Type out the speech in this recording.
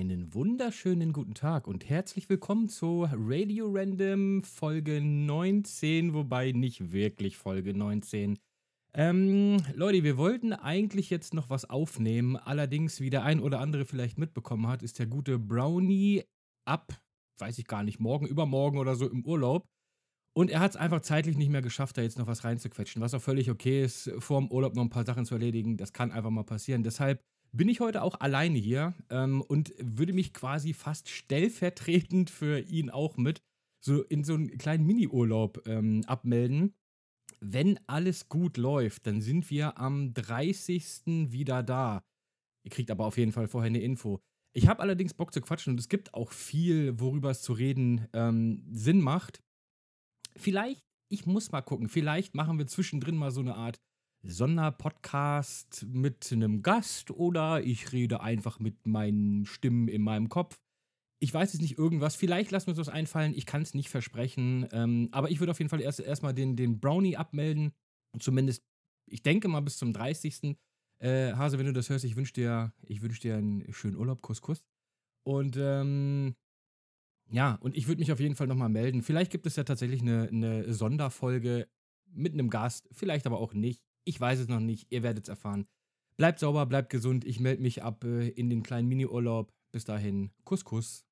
Einen wunderschönen guten Tag und herzlich willkommen zu Radio Random Folge 19, wobei nicht wirklich Folge 19. Ähm, Leute, wir wollten eigentlich jetzt noch was aufnehmen, allerdings, wie der ein oder andere vielleicht mitbekommen hat, ist der gute Brownie ab, weiß ich gar nicht, morgen, übermorgen oder so im Urlaub. Und er hat es einfach zeitlich nicht mehr geschafft, da jetzt noch was reinzuquetschen, was auch völlig okay ist, vor dem Urlaub noch ein paar Sachen zu erledigen. Das kann einfach mal passieren. Deshalb bin ich heute auch alleine hier ähm, und würde mich quasi fast stellvertretend für ihn auch mit so in so einen kleinen Mini-Urlaub ähm, abmelden. Wenn alles gut läuft, dann sind wir am 30. wieder da. Ihr kriegt aber auf jeden Fall vorher eine Info. Ich habe allerdings Bock zu quatschen und es gibt auch viel, worüber es zu reden ähm, Sinn macht. Vielleicht, ich muss mal gucken, vielleicht machen wir zwischendrin mal so eine Art Sonderpodcast mit einem Gast oder ich rede einfach mit meinen Stimmen in meinem Kopf. Ich weiß jetzt nicht irgendwas, vielleicht lassen wir uns was einfallen, ich kann es nicht versprechen, ähm, aber ich würde auf jeden Fall erst erstmal den, den Brownie abmelden, zumindest, ich denke mal bis zum 30. Äh, Hase, wenn du das hörst, ich wünsche dir, wünsch dir einen schönen Urlaub, Kuss, Kuss. Und ähm, ja, und ich würde mich auf jeden Fall nochmal melden. Vielleicht gibt es ja tatsächlich eine, eine Sonderfolge mit einem Gast, vielleicht aber auch nicht. Ich weiß es noch nicht, ihr werdet es erfahren. Bleibt sauber, bleibt gesund. Ich melde mich ab äh, in den kleinen Mini-Urlaub. Bis dahin, Kuss, Kuss.